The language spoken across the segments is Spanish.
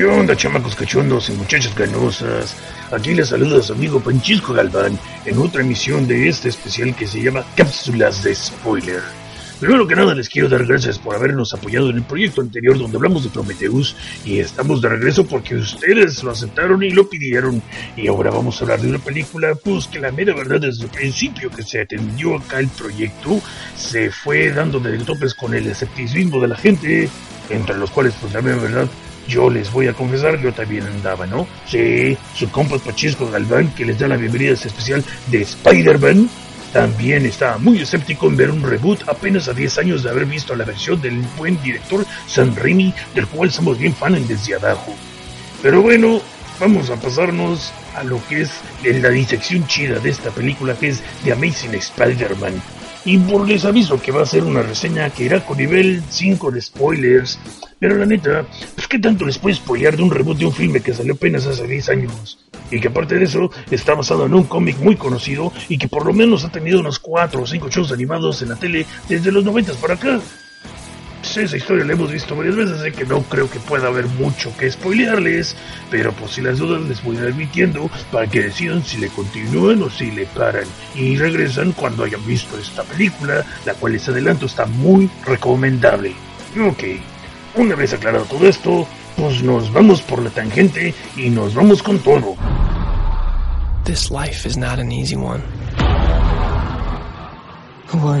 ¿Qué onda, chamacos cachondos y muchachas ganosas? Aquí les saluda su amigo Panchisco Galván en otra emisión de este especial que se llama Cápsulas de Spoiler. Primero que nada les quiero dar gracias por habernos apoyado en el proyecto anterior donde hablamos de Prometheus y estamos de regreso porque ustedes lo aceptaron y lo pidieron y ahora vamos a hablar de una película pues que la mera verdad desde el principio que se atendió acá el proyecto se fue dando de topes con el escepticismo de la gente entre los cuales pues la mera verdad yo les voy a confesar, yo también andaba, ¿no? Sí, su compa Pachisco Galván, que les da la bienvenida especial de Spider-Man, también estaba muy escéptico en ver un reboot apenas a 10 años de haber visto la versión del buen director Sam Raimi, del cual somos bien fan desde abajo. Pero bueno, vamos a pasarnos a lo que es la disección chida de esta película que es The Amazing Spider-Man. Y por les aviso que va a ser una reseña que irá con nivel 5 de spoilers. Pero la neta, pues qué tanto les puede spoilear de un reboot de un filme que salió apenas hace 10 años. Y que aparte de eso, está basado en un cómic muy conocido y que por lo menos ha tenido unos 4 o 5 shows animados en la tele desde los 90 para acá. Pues esa historia la hemos visto varias veces, así que no creo que pueda haber mucho que spoilearles, pero por si las dudas les voy admitiendo para que decidan si le continúan o si le paran y regresan cuando hayan visto esta película, la cual les adelanto está muy recomendable. Ok, una vez aclarado todo esto, pues nos vamos por la tangente y nos vamos con todo. This life is not an easy one. Who are?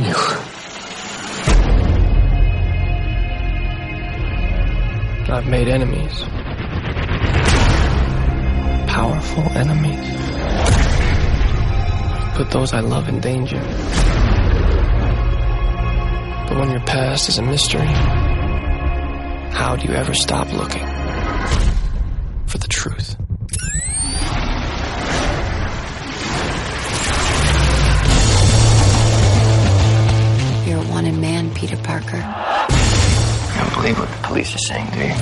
I've made enemies. Powerful enemies. Put those I love in danger. But when your past is a mystery, how do you ever stop looking for the truth? You're a wanted man, Peter Parker. You don't believe what the police are saying, do you?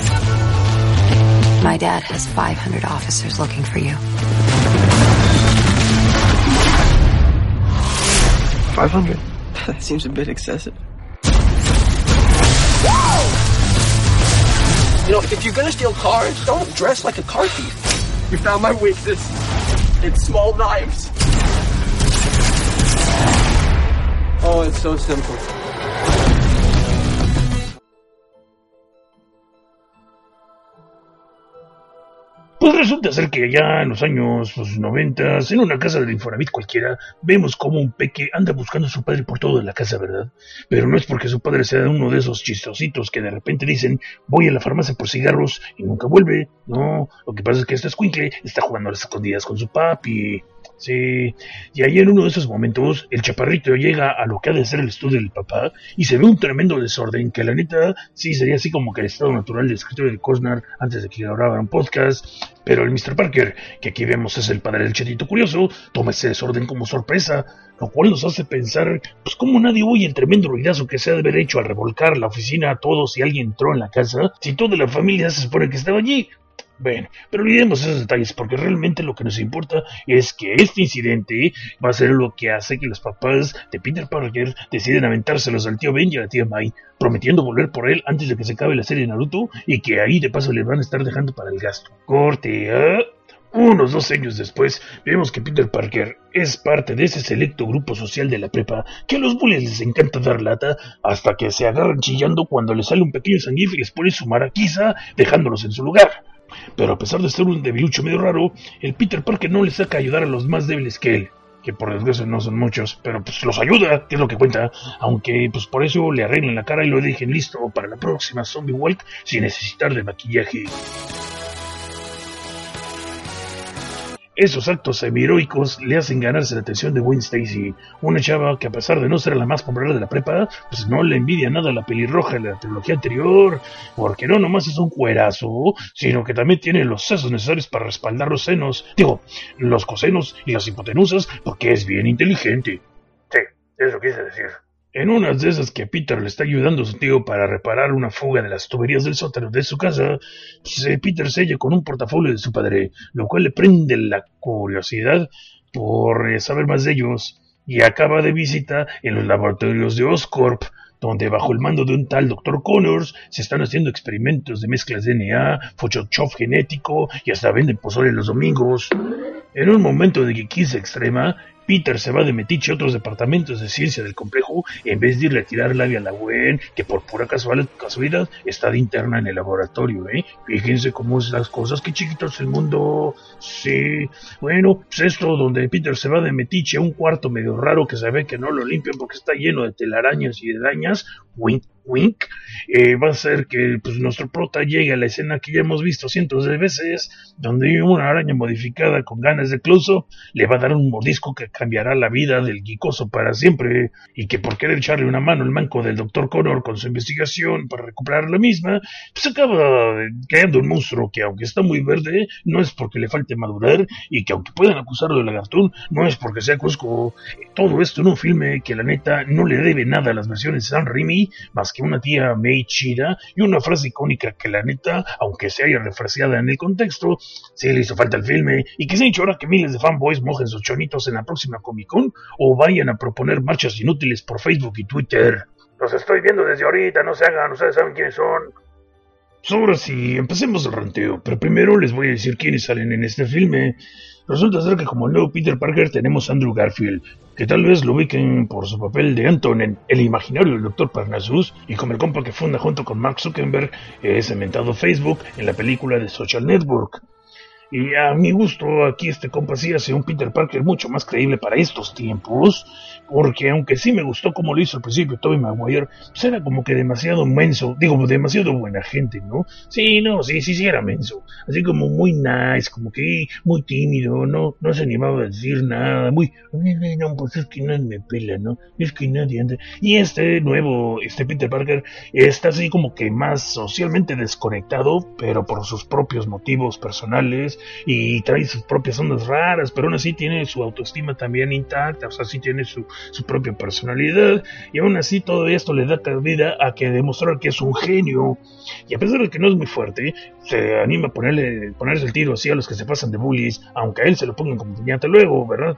My dad has 500 officers looking for you. 500? That seems a bit excessive. You know, if you're gonna steal cars, don't dress like a car thief. You found my weakness. It's small knives. Oh, it's so simple. Pues resulta ser que allá en los años pues, 90, en una casa del Infonavit cualquiera, vemos como un peque anda buscando a su padre por todo en la casa, ¿verdad? Pero no es porque su padre sea uno de esos chistositos que de repente dicen, voy a la farmacia por cigarros y nunca vuelve. No, lo que pasa es que este escuincle está jugando a las escondidas con su papi. Sí, y ahí en uno de esos momentos el chaparrito llega a lo que ha de ser el estudio del papá y se ve un tremendo desorden que la neta sí sería así como que el estado natural del escritorio de Cosnar antes de que grabaran podcast, pero el Mr. Parker, que aquí vemos es el padre del chatito curioso, toma ese desorden como sorpresa, lo cual nos hace pensar, pues cómo nadie oye el tremendo ruidazo que se ha de haber hecho al revolcar la oficina a todos si alguien entró en la casa, si toda la familia se supone que estaba allí. Bueno, pero olvidemos esos detalles porque realmente lo que nos importa es que este incidente va a ser lo que hace que los papás de Peter Parker deciden aventárselos al tío Ben y a la tía Mai, prometiendo volver por él antes de que se acabe la serie de Naruto y que ahí de paso le van a estar dejando para el gasto. Corte, ¿ah? Unos dos años después, vemos que Peter Parker es parte de ese selecto grupo social de la prepa que a los bullies les encanta dar lata hasta que se agarran chillando cuando les sale un pequeño sanguífero y les pone su maraquiza dejándolos en su lugar. Pero a pesar de ser un debilucho medio raro, el Peter Parker no le saca ayudar a los más débiles que él, que por desgracia no son muchos, pero pues los ayuda, que es lo que cuenta, aunque pues por eso le arreglan la cara y lo dejen listo para la próxima Zombie Walk sin necesitar de maquillaje. Esos actos semi-heroicos le hacen ganarse la atención de Gwen Stacy, una chava que a pesar de no ser la más popular de la prepa, pues no le envidia nada a la pelirroja de la trilogía anterior, porque no nomás es un cuerazo, sino que también tiene los sesos necesarios para respaldar los senos, digo, los cosenos y las hipotenusas, porque es bien inteligente. Sí, eso quise decir. En unas de esas que Peter le está ayudando a su tío para reparar una fuga de las tuberías del sótano de su casa, pues, eh, Peter sella con un portafolio de su padre, lo cual le prende la curiosidad por eh, saber más de ellos, y acaba de visita en los laboratorios de Oscorp, donde bajo el mando de un tal Dr. Connors se están haciendo experimentos de mezclas de DNA, Photoshop genético y hasta venden pozole los domingos. En un momento de guiquiza extrema, Peter se va de metiche a otros departamentos de ciencia del complejo en vez de ir a tirar labia a la Gwen, que por pura casualidad está de interna en el laboratorio, ¿eh? Fíjense cómo es las cosas, qué chiquito es el mundo. Sí, bueno, pues esto donde Peter se va de metiche a un cuarto medio raro que se ve que no lo limpian porque está lleno de telarañas y de dañas, wink, eh, va a ser que pues, nuestro prota llegue a la escena que ya hemos visto cientos de veces, donde una araña modificada con ganas de close le va a dar un mordisco que cambiará la vida del guicoso para siempre, y que por querer echarle una mano al manco del doctor Connor con su investigación para recuperar la misma, pues acaba creando un monstruo que aunque está muy verde, no es porque le falte madurar, y que aunque puedan acusarlo de lagartón, no es porque sea Cusco. Todo esto en un filme que la neta no le debe nada a las versiones San Remy, más que una tía Mei chida y una frase icónica que la neta, aunque se haya refrescada en el contexto, sí le hizo falta al filme y que se ha dicho ahora que miles de fanboys mojen sus chonitos en la próxima Comic Con o vayan a proponer marchas inútiles por Facebook y Twitter. Los estoy viendo desde ahorita, no se hagan, ustedes saben quiénes son. Ahora sí, empecemos el ranteo, pero primero les voy a decir quiénes salen en este filme. Resulta ser que como el nuevo Peter Parker tenemos a Andrew Garfield, que tal vez lo ubiquen por su papel de Anton en El imaginario del Dr. Parnassus y como el compa que funda junto con Mark Zuckerberg es inventado Facebook en la película de Social Network. Y a mi gusto, aquí este compa sí hace un Peter Parker mucho más creíble para estos tiempos, porque aunque sí me gustó como lo hizo al principio Tobey Maguire, pues era como que demasiado menso, digo, demasiado buena gente, ¿no? Sí, no, sí, sí, sí era menso, así como muy nice, como que muy tímido, no, no se animaba a decir nada, muy, no, pues es que nadie me pela, ¿no? Es que nadie anda. Y este nuevo, este Peter Parker, está así como que más socialmente desconectado, pero por sus propios motivos personales, y trae sus propias ondas raras, pero aún así tiene su autoestima también intacta, o sea, sí tiene su, su propia personalidad, y aún así todo esto le da cabida a que demostrar que es un genio, y a pesar de que no es muy fuerte, se anima a ponerle, ponerse el tiro así a los que se pasan de bullies, aunque a él se lo pongan como piñata luego, ¿verdad?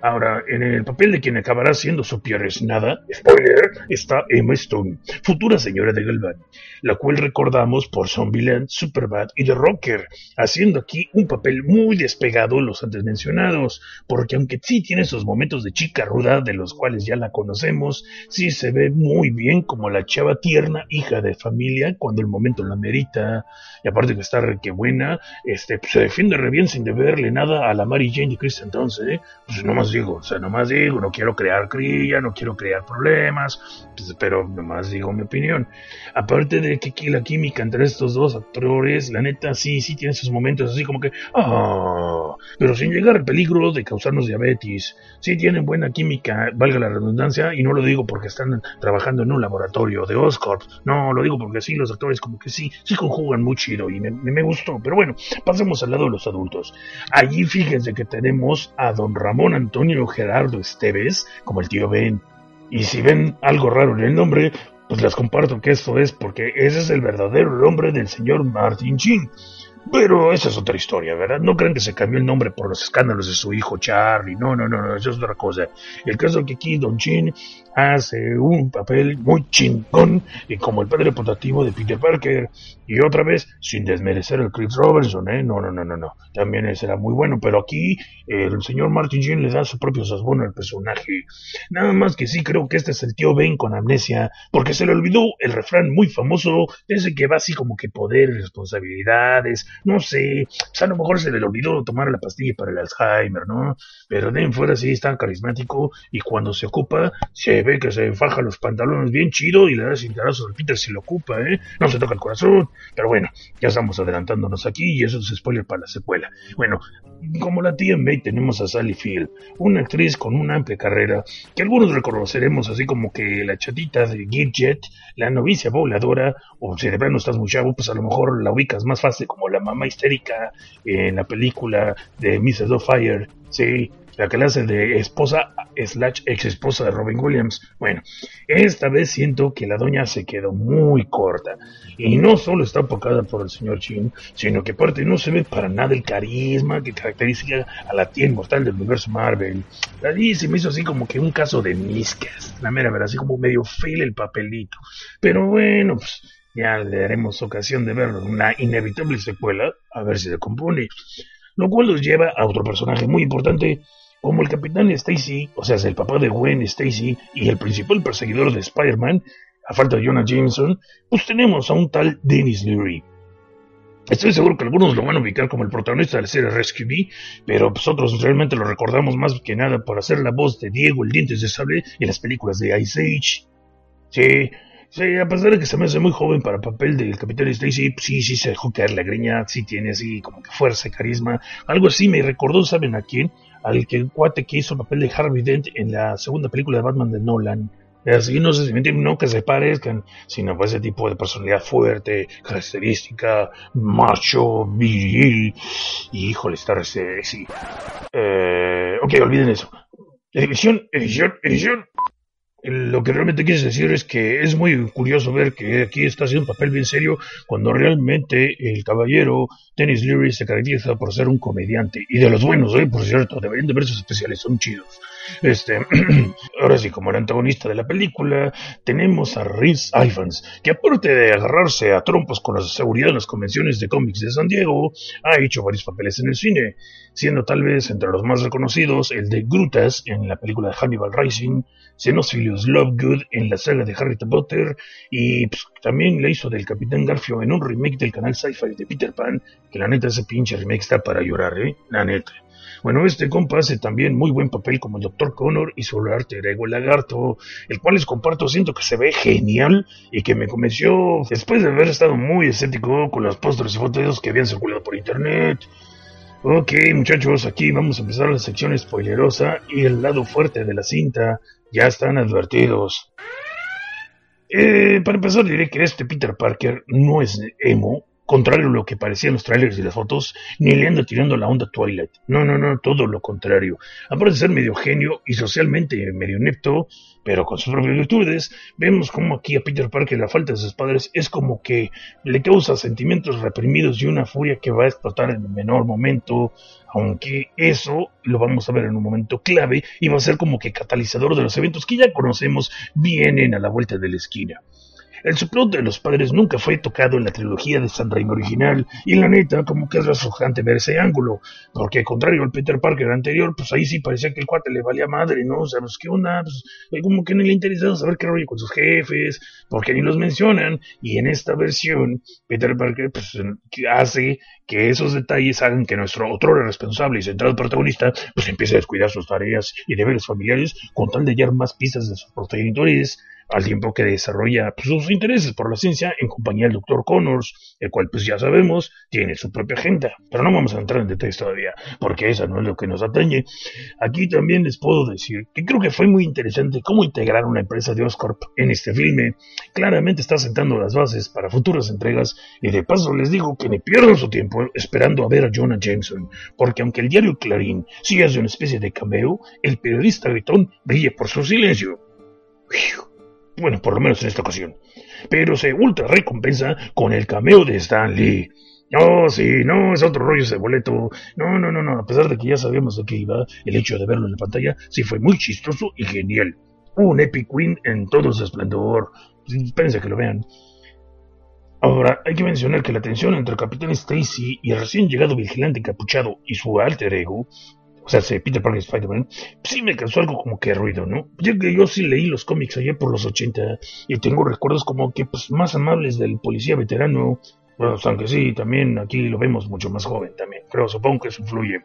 Ahora, en el papel de quien acabará siendo su es nada, spoiler, está Emma Stone, futura señora de Galván, la cual recordamos por Zombieland, Superbad y The Rocker, haciendo aquí un papel muy despegado los antes mencionados, porque aunque sí tiene esos momentos de chica ruda de los cuales ya la conocemos, sí se ve muy bien como la chava tierna, hija de familia, cuando el momento la merita, y aparte que está re que buena, este, pues, se defiende re bien sin deberle nada a la Mary Jane de Kristen Dunst, ¿eh? pues nomás digo, o sea, nomás digo, no quiero crear crilla, no quiero crear problemas, pues, pero nomás digo mi opinión. Aparte de que aquí la química entre estos dos actores, la neta, sí, sí tiene sus momentos así como que, ah, pero sin llegar al peligro de causarnos diabetes. Sí tienen buena química, valga la redundancia, y no lo digo porque están trabajando en un laboratorio de Oscorp, no, lo digo porque sí, los actores como que sí, sí conjugan muy chido y me, me gustó, pero bueno, pasemos al lado de los adultos. Allí fíjense que tenemos a don Ramón Antonio Antonio Gerardo Esteves, como el tío Ben. Y si ven algo raro en el nombre, pues les comparto que esto es porque ese es el verdadero nombre del señor Martin Chin. Pero esa es otra historia, ¿verdad? No crean que se cambió el nombre por los escándalos de su hijo Charlie. No, no, no, no, eso es otra cosa. El caso es que aquí Don Chin hace un papel muy chingón y como el padre portativo de Peter Parker. Y otra vez, sin desmerecer al Chris Robertson, ¿eh? No, no, no, no, no. También será muy bueno, pero aquí el señor Martin Chin le da su propio sazón al personaje. Nada más que sí creo que este es el tío Ben con amnesia, porque se le olvidó el refrán muy famoso, ese que va así como que poder, responsabilidades, no sé, pues a lo mejor se le olvidó tomar la pastilla para el Alzheimer, ¿no? Pero de en fuera sí está carismático y cuando se ocupa, se que se faja los pantalones bien chido y le da cintarazo al Peter si lo ocupa, ¿eh? No se toca el corazón, pero bueno, ya estamos adelantándonos aquí y eso es spoiler para la secuela. Bueno, como la tía May tenemos a Sally Field, una actriz con una amplia carrera que algunos reconoceremos así como que la chatita de Gidget, la novicia voladora, o si de no estás muy chavo, pues a lo mejor la ubicas más fácil como la mamá histérica en la película de Mrs. Fire, sí, la hace de esposa slash ex esposa de Robin Williams. Bueno, esta vez siento que la doña se quedó muy corta. Y no solo está apocada por el señor Chin, sino que aparte no se ve para nada el carisma que caracteriza a la tía inmortal del universo Marvel. Allí se me hizo así como que un caso de miscas. La mera verdad, así como medio fail el papelito. Pero bueno, pues ya le daremos ocasión de ver una inevitable secuela, a ver si se compone. Lo cual nos lleva a otro personaje muy importante como el capitán Stacy, o sea, el papá de Gwen Stacy y el principal perseguidor de Spider-Man, a falta de Jonah Jameson, pues tenemos a un tal Dennis Leary. Estoy seguro que algunos lo van a ubicar como el protagonista de la serie Rescue Me, pero nosotros pues, realmente lo recordamos más que nada por hacer la voz de Diego el Dientes de Sable en las películas de Ice Age. Sí, sí, a pesar de que se me hace muy joven para el papel del Capitán Stacy, sí, sí se dejó caer la greña, sí tiene así como que fuerza carisma. Algo así me recordó, ¿saben a quién? Al que el cuate que hizo el papel de Harvey Dent en la segunda película de Batman de Nolan. Así no entienden, no que se parezcan, sino pues ese tipo de personalidad fuerte, característica, macho, viril, y híjole, está sí. Eh, ok, olviden eso. Edición, edición, edición. Lo que realmente quieres decir es que es muy curioso ver que aquí está haciendo un papel bien serio cuando realmente el caballero Dennis Leary se caracteriza por ser un comediante y de los buenos, ¿eh? por cierto, deberían de ver sus especiales, son chidos. Este, ahora sí, como el antagonista de la película, tenemos a Rhys Ifans, que aparte de agarrarse a trompos con la seguridad en las convenciones de cómics de San Diego, ha hecho varios papeles en el cine, siendo tal vez entre los más reconocidos el de Grutas en la película de Hannibal Rising, Xenophilius Lovegood en la saga de Harry Potter, y pues, también le hizo del Capitán Garfio en un remake del canal Sci-Fi de Peter Pan, que la neta ese pinche remake está para llorar, ¿eh? La neta. Bueno, este compa hace también muy buen papel como el Dr. Connor y su arte ego lagarto, el cual les comparto, siento que se ve genial y que me convenció después de haber estado muy escéptico con los pósteres y fotos que habían circulado por internet. Ok, muchachos, aquí vamos a empezar la sección spoilerosa y el lado fuerte de la cinta. Ya están advertidos. Eh, para empezar diré que este Peter Parker no es emo, contrario a lo que parecían los trailers y las fotos, ni le anda tirando la onda Twilight. No, no, no, todo lo contrario. Aparte de ser medio genio y socialmente medio inepto, pero con sus propias virtudes, vemos como aquí a Peter Parker la falta de sus padres es como que le causa sentimientos reprimidos y una furia que va a explotar en el menor momento, aunque eso lo vamos a ver en un momento clave y va a ser como que catalizador de los eventos que ya conocemos vienen a la vuelta de la esquina. El subplot de los padres nunca fue tocado en la trilogía de San Raimi original, y la neta, como que es reflejante ver ese ángulo, porque contrario al Peter Parker anterior, pues ahí sí parecía que el cuate le valía madre, ¿no? O sea, pues qué onda, pues eh, como que no le interesaba saber qué rollo con sus jefes, porque ni los mencionan, y en esta versión, Peter Parker pues hace que esos detalles hagan que nuestro otro responsable y centrado protagonista pues empiece a descuidar sus tareas y deberes familiares con tal de hallar más pistas de sus progenitores al tiempo que desarrolla pues, sus intereses por la ciencia en compañía del Dr. Connors, el cual pues ya sabemos tiene su propia agenda, pero no vamos a entrar en detalles todavía, porque eso no es lo que nos atañe. Aquí también les puedo decir que creo que fue muy interesante cómo integrar una empresa de Oscorp en este filme. Claramente está sentando las bases para futuras entregas y de paso les digo que ni pierdan su tiempo esperando a ver a Jonah Jameson, porque aunque el diario Clarín sí hace una especie de cameo, el periodista gritón brilla por su silencio. Bueno, por lo menos en esta ocasión. Pero se ultra recompensa con el cameo de Stan Lee. No, sí, no, es otro rollo ese boleto. No, no, no, no, a pesar de que ya sabíamos de qué iba, el hecho de verlo en la pantalla sí fue muy chistoso y genial. Un Epic Queen en todo su esplendor. Espérense que lo vean. Ahora, hay que mencionar que la tensión entre Capitán Stacy y el recién llegado vigilante encapuchado y su alter ego o sea, Peter Parker Spider-Man, sí me causó algo como que ruido, ¿no? Que yo sí leí los cómics allá por los 80 y tengo recuerdos como que pues más amables del policía veterano, Bueno, aunque sí, también aquí lo vemos mucho más joven también, pero supongo que eso influye.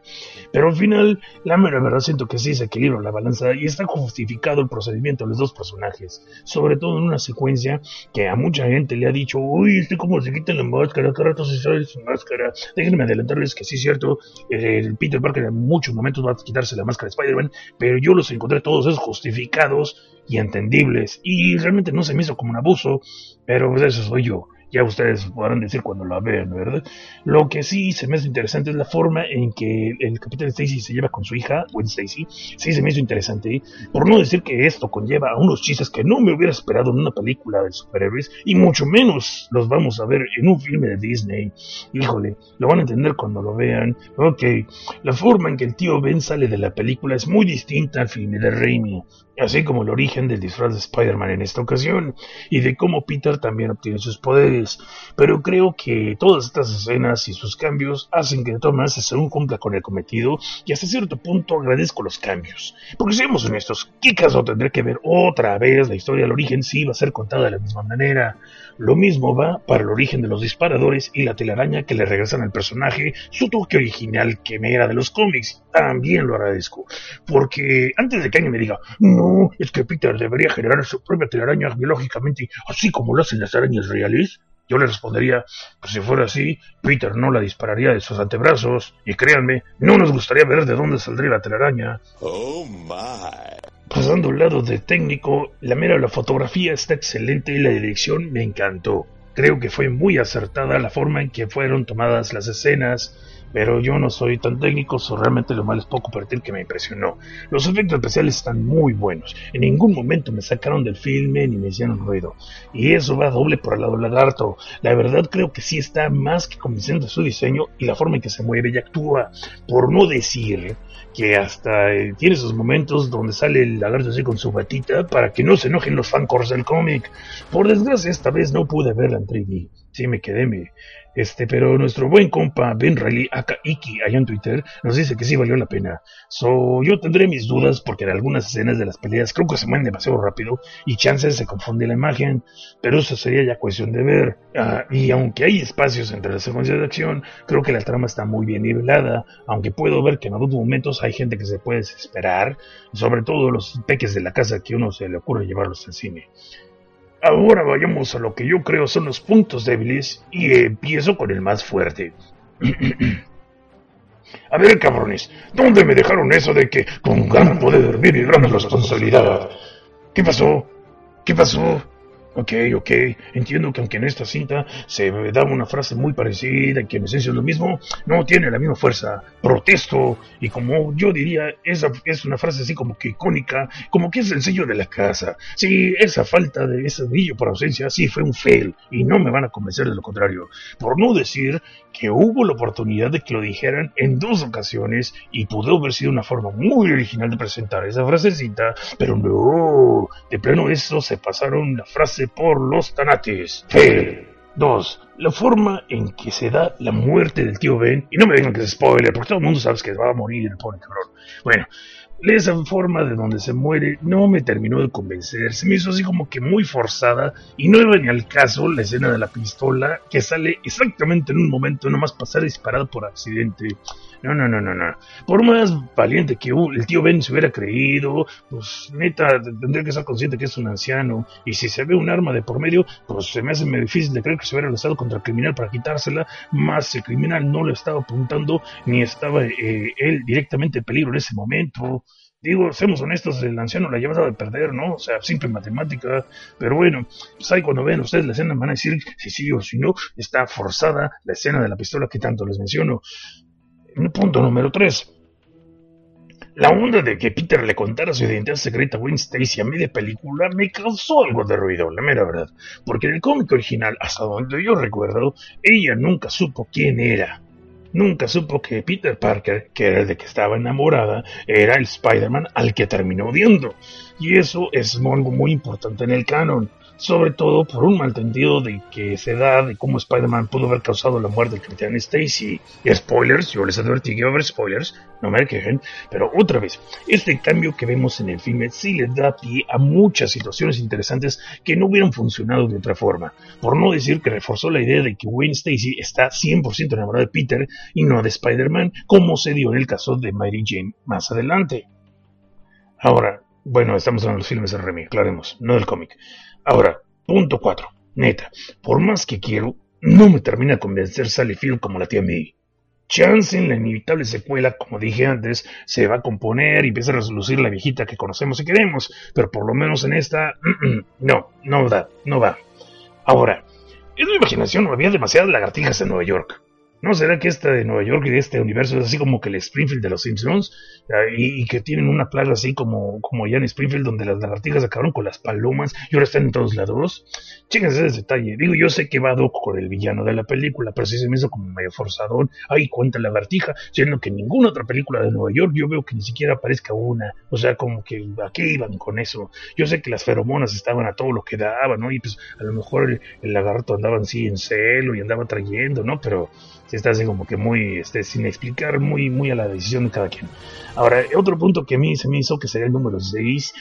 Pero al final, la mera verdad siento que sí se equilibra la balanza y está justificado el procedimiento de los dos personajes, sobre todo en una secuencia que a mucha gente le ha dicho, uy, este cómo se quita la máscara, cada rato se sale su máscara. Déjenme adelantarles que sí es cierto, el Peter Parker en muchos momentos va a quitarse la máscara de Spider-Man, pero yo los encontré todos esos justificados y entendibles y realmente no se me hizo como un abuso, pero pues eso soy yo ya ustedes podrán decir cuando la vean, ¿verdad? Lo que sí se me hace interesante es la forma en que el capitán Stacy se lleva con su hija, Gwen Stacy. Sí se me hizo interesante, por no decir que esto conlleva a unos chistes que no me hubiera esperado en una película de superhéroes, y mucho menos los vamos a ver en un filme de Disney. Híjole, lo van a entender cuando lo vean. Ok, la forma en que el tío Ben sale de la película es muy distinta al filme de Raimi así como el origen del disfraz de Spider-Man en esta ocasión, y de cómo Peter también obtiene sus poderes. Pero creo que todas estas escenas y sus cambios hacen que Thomas según cumpla con el cometido, y hasta cierto punto agradezco los cambios. Porque seamos honestos, ¿qué caso tendría que ver otra vez la historia del origen si va a ser contada de la misma manera? Lo mismo va para el origen de los disparadores y la telaraña que le regresan al personaje su toque original que me era de los cómics. También lo agradezco. Porque antes de que alguien me diga, no, es que Peter debería generar su propia telaraña biológicamente, así como lo hacen las arañas reales, yo le respondería, pues si fuera así, Peter no la dispararía de sus antebrazos, y créanme, no nos gustaría ver de dónde saldría la telaraña. Oh my. Pasando al lado de técnico, la mera la fotografía está excelente y la dirección me encantó. Creo que fue muy acertada la forma en que fueron tomadas las escenas, pero yo no soy tan técnico, so realmente lo malo es poco partir que me impresionó. Los efectos especiales están muy buenos. En ningún momento me sacaron del filme ni me hicieron ruido. Y eso va doble por el lado del lagarto. La verdad creo que sí está más que convincente su diseño y la forma en que se mueve y actúa. Por no decir que hasta eh, tiene esos momentos donde sale el lagarto así con su batita para que no se enojen los fancors del cómic. Por desgracia esta vez no pude verla en 3D. Sí me quedé, me, este, pero nuestro buen compa Ben Riley, aka Iki, allá en Twitter, nos dice que sí valió la pena. So, yo tendré mis dudas porque en algunas escenas de las peleas creo que se mueven demasiado rápido y chances se confunde la imagen, pero eso sería ya cuestión de ver. Ah, y aunque hay espacios entre las secuencias de acción, creo que la trama está muy bien nivelada, aunque puedo ver que en algunos momentos hay gente que se puede desesperar, sobre todo los peques de la casa que uno se le ocurre llevarlos al cine. Ahora vayamos a lo que yo creo son los puntos débiles y empiezo con el más fuerte. a ver, cabrones, ¿dónde me dejaron eso de que con gran poder viene gran responsabilidad? ¿Qué pasó? ¿Qué pasó? Ok, ok, entiendo que aunque en esta cinta se da una frase muy parecida, que en esencia es lo mismo, no tiene la misma fuerza. Protesto, y como yo diría, esa es una frase así como que icónica, como que es el sello de la casa. Sí, esa falta de ese brillo por ausencia sí fue un fail, y no me van a convencer de lo contrario. Por no decir que hubo la oportunidad de que lo dijeran en dos ocasiones, y pudo haber sido una forma muy original de presentar esa frasecita, pero no, de pleno eso se pasaron la frase por los tanates. 2. La forma en que se da la muerte del tío Ben. Y no me vengan que se spoiler, porque todo el mundo sabe que va a morir el pobre cabrón. Bueno, esa forma de donde se muere no me terminó de convencer. Se me hizo así como que muy forzada. Y no iba ni al caso la escena de la pistola que sale exactamente en un momento, nomás pasar disparado por accidente. No, no, no, no, no. Por más valiente que el tío Ben se hubiera creído, pues neta, tendría que estar consciente que es un anciano. Y si se ve un arma de por medio, pues se me hace muy difícil de creer que se hubiera lanzado contra el criminal para quitársela. Más el criminal no lo estaba apuntando, ni estaba eh, él directamente en peligro en ese momento. Digo, seamos honestos, el anciano la llevaba de perder, ¿no? O sea, simple matemática. Pero bueno, pues ahí cuando ven ustedes la escena van a decir si sí o si no. Está forzada la escena de la pistola que tanto les menciono. Punto número 3. La onda de que Peter le contara su identidad secreta a Gwen Stacy a media película me causó algo de ruido, la mera verdad. Porque en el cómic original, hasta donde yo recuerdo, ella nunca supo quién era. Nunca supo que Peter Parker, que era el de que estaba enamorada, era el Spider-Man al que terminó odiando. Y eso es algo muy importante en el canon. Sobre todo por un malentendido de que se da de cómo Spider-Man pudo haber causado la muerte del Capitán Stacy. Spoilers, yo les advertí que iba a haber spoilers, no me quejen, pero otra vez, este cambio que vemos en el filme sí le da pie a muchas situaciones interesantes que no hubieran funcionado de otra forma, por no decir que reforzó la idea de que Wayne Stacy está 100% enamorado de Peter y no de Spider-Man, como se dio en el caso de Mary Jane más adelante. Ahora, bueno, estamos de los filmes de Remy, aclaremos, no del cómic. Ahora, punto 4. Neta, por más que quiero, no me termina de convencer Sally Field como la tía May. Chance en la inevitable secuela, como dije antes, se va a componer y empieza a resolucir la viejita que conocemos y queremos, pero por lo menos en esta, no, no da, no va. Ahora, en mi imaginación había demasiadas lagartijas en Nueva York. ¿No será que esta de Nueva York y de este universo es así como que el Springfield de los Simpsons? Y, que tienen una plaga así como, como allá en Springfield donde las lagartijas acabaron con las palomas y ahora están en todos lados. Chéquense ese detalle. Digo, yo sé que va Doc con el villano de la película, pero sí se me hizo como medio forzadón. Ay, cuánta lagartija, siendo que ninguna otra película de Nueva York yo veo que ni siquiera aparezca una. O sea, como que aquí iban con eso. Yo sé que las feromonas estaban a todo lo que daban, ¿no? Y pues a lo mejor el, el lagarto andaba así en celo y andaba trayendo, ¿no? Pero está así como que muy, este, sin explicar, muy, muy a la decisión de cada quien. Ahora, otro punto que a mí se me hizo, que sería el número 6,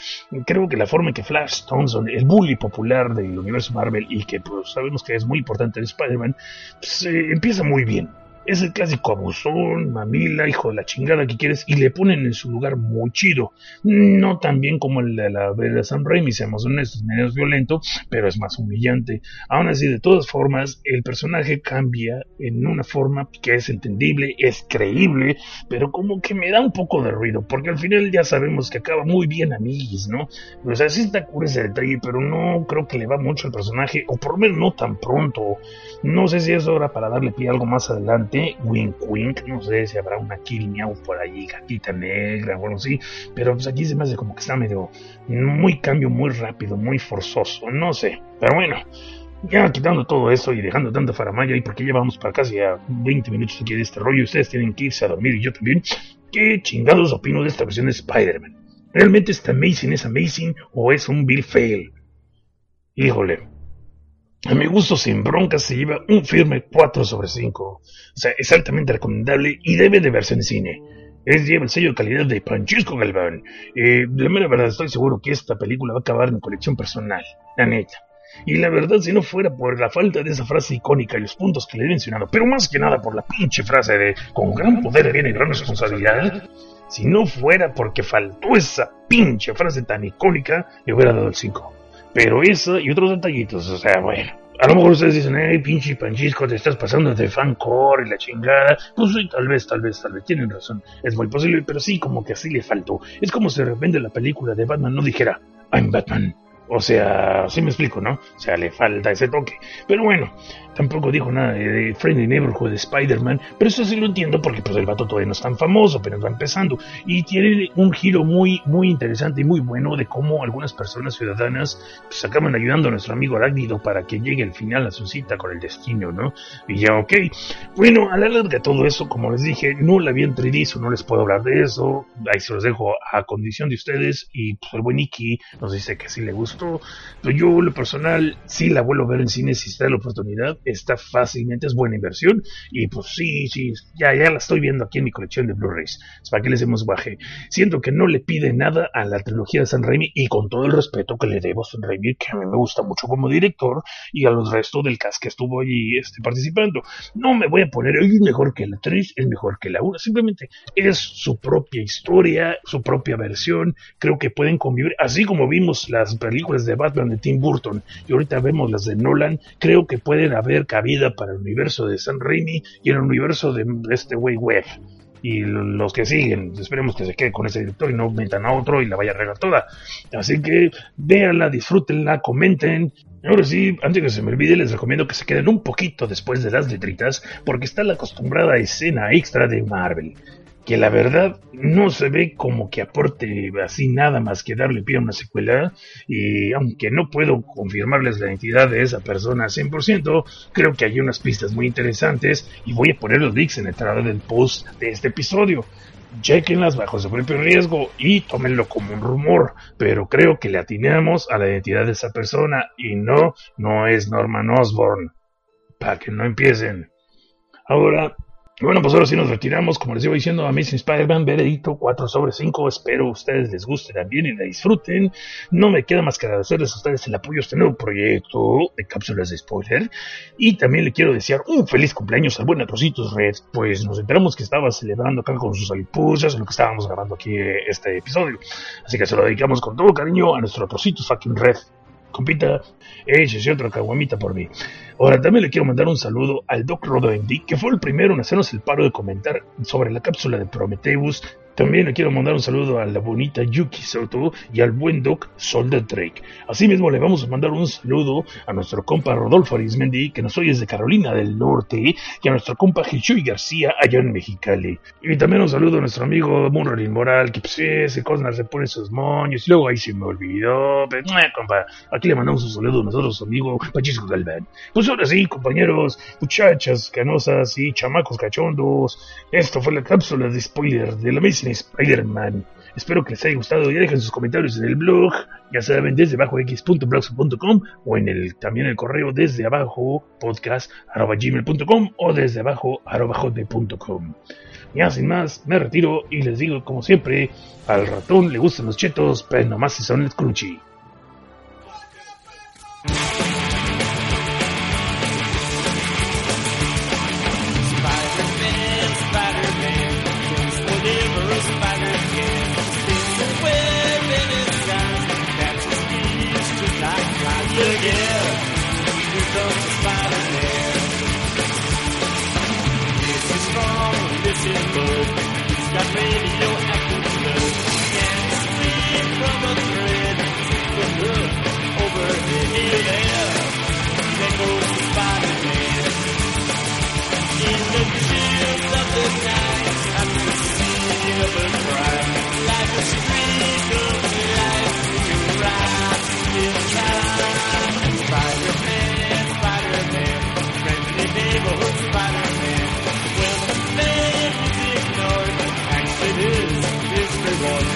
creo que la forma en que Flash Thompson, el bully popular del universo Marvel y que pues, sabemos que es muy importante en Spider-Man, pues, eh, empieza muy bien es el clásico abusón, mamila, hijo de la chingada que quieres, y le ponen en su lugar muy chido. No tan bien como el de la de Sam Raimi, seamos honestos, menos violento, pero es más humillante. Aún así, de todas formas, el personaje cambia en una forma que es entendible, es creíble, pero como que me da un poco de ruido, porque al final ya sabemos que acaba muy bien amiguis, ¿no? O sea, sí está cura ese detalle, pero no creo que le va mucho al personaje, o por lo menos no tan pronto. No sé si es hora para darle pie a algo más adelante wink wink, no sé si habrá una kill por ahí, gatita negra o algo así, pero pues aquí se me hace como que está medio, muy cambio, muy rápido, muy forzoso, no sé, pero bueno. Ya quitando todo eso y dejando tanta faramaya, y porque llevamos para casi a 20 minutos aquí de este rollo, ustedes tienen que irse a dormir y yo también, ¿qué chingados opino de esta versión de Spider-Man? ¿Realmente está Amazing es Amazing o es un Bill Fail? Híjole, a mi gusto, sin broncas, se lleva un firme 4 sobre 5. O sea, es altamente recomendable y debe de verse en cine. Es lleva el sello de calidad de Francisco Galván. Eh, la mera verdad, estoy seguro que esta película va a acabar en colección personal. La neta. Y la verdad, si no fuera por la falta de esa frase icónica y los puntos que le he mencionado, pero más que nada por la pinche frase de con gran poder viene gran responsabilidad, si no fuera porque faltó esa pinche frase tan icónica, le hubiera dado el 5. Pero eso y otros detallitos, o sea, bueno. A lo mejor ustedes dicen, hey, pinche Panchisco, te estás pasando de fancore y la chingada. Pues sí, tal vez, tal vez, tal vez, tienen razón. Es muy posible, pero sí, como que así le faltó. Es como si de repente la película de Batman no dijera, I'm Batman. O sea, sí me explico, ¿no? O sea, le falta ese toque. Pero bueno, Tampoco dijo nada de, Friendly Neighborhood de Spider-Man, pero eso sí lo entiendo porque pues el vato todavía no es tan famoso, pero va empezando. Y tiene un giro muy, muy interesante y muy bueno de cómo algunas personas ciudadanas pues, acaban ayudando a nuestro amigo Arácnido para que llegue al final a su cita con el destino, ¿no? Y ya, ok. Bueno, a la larga todo eso, como les dije, no la vi en 3 no les puedo hablar de eso. Ahí se los dejo a condición de ustedes. Y pues el buen Iki nos dice que sí le gustó. Pero yo, lo personal, sí la vuelvo a ver en cine si está la oportunidad está fácilmente, es buena inversión. Y pues sí, sí, ya, ya la estoy viendo aquí en mi colección de Blu-rays. ¿Para que les hemos guaje? Siento que no le pide nada a la trilogía de San Raimi y con todo el respeto que le debo a San Raimi, que a mí me gusta mucho como director y a los restos del cast que estuvo allí este, participando. No me voy a poner, es mejor que la 3, es mejor que la 1, simplemente es su propia historia, su propia versión. Creo que pueden convivir, así como vimos las películas de Batman de Tim Burton y ahorita vemos las de Nolan, creo que pueden haber cabida para el universo de San Raimi y el universo de este güey web. Y los que siguen, esperemos que se quede con ese director y no metan a otro y la vaya a regar toda. Así que véanla, disfrútenla, comenten. Ahora sí, antes que se me olvide, les recomiendo que se queden un poquito después de las letritas, porque está la acostumbrada escena extra de Marvel. Que la verdad no se ve como que aporte así nada más que darle pie a una secuela y aunque no puedo confirmarles la identidad de esa persona 100%, creo que hay unas pistas muy interesantes y voy a poner los links en la entrada del post de este episodio. Chequenlas bajo su propio riesgo y tómenlo como un rumor, pero creo que le atinamos a la identidad de esa persona y no, no es Norman Osborn. Para que no empiecen. Ahora, bueno, pues ahora sí nos retiramos. Como les iba diciendo, Amazing Spider-Man, veredicto 4 sobre 5. Espero ustedes les guste también y la disfruten. No me queda más que agradecerles a ustedes el apoyo a este nuevo proyecto de cápsulas de spoiler. Y también le quiero desear un feliz cumpleaños al buen Atrocitos Red. Pues nos enteramos que estaba celebrando acá con sus alipuzas en lo que estábamos grabando aquí este episodio. Así que se lo dedicamos con todo cariño a nuestro Atrocitos fucking Red compita, ese otra caguamita por mí. Ahora también le quiero mandar un saludo al Doc Rodoendy, que fue el primero en hacernos el paro de comentar sobre la cápsula de Prometheus también le quiero mandar un saludo a la bonita Yuki Soto y al buen Doc Solder Drake. Asimismo, le vamos a mandar un saludo a nuestro compa Rodolfo Arismendi, que nos oye desde Carolina del Norte, y a nuestro compa Hichuy García, allá en Mexicali. Y también un saludo a nuestro amigo Murralin Moral, que pues ese Cosnar se pone sus moños, y luego ahí se me olvidó. Pero, pues, compa, aquí le mandamos un saludo a nosotros, amigo Pachisco Galván. Pues ahora sí, compañeros, muchachas canosas y chamacos cachondos, esto fue la cápsula de spoiler de la mesa Spider-Man. Espero que les haya gustado. Ya dejen sus comentarios en el blog, ya saben, desde abajo x.blogspot.com o en el también el correo desde abajo podcast.gmail.com o desde abajo hotmail.com. Ya sin más, me retiro y les digo como siempre, al ratón le gustan los chetos, pero nomás si son el crunchy.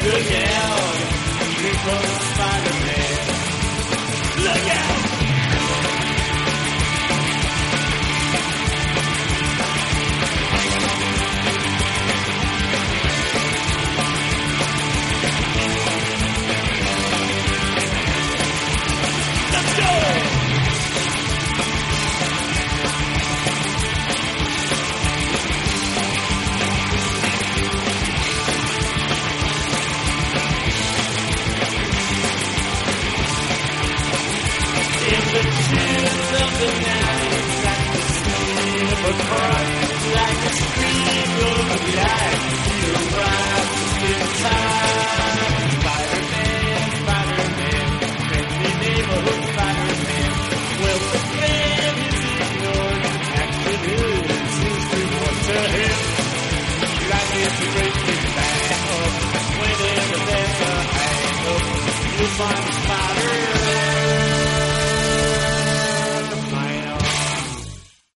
Good down.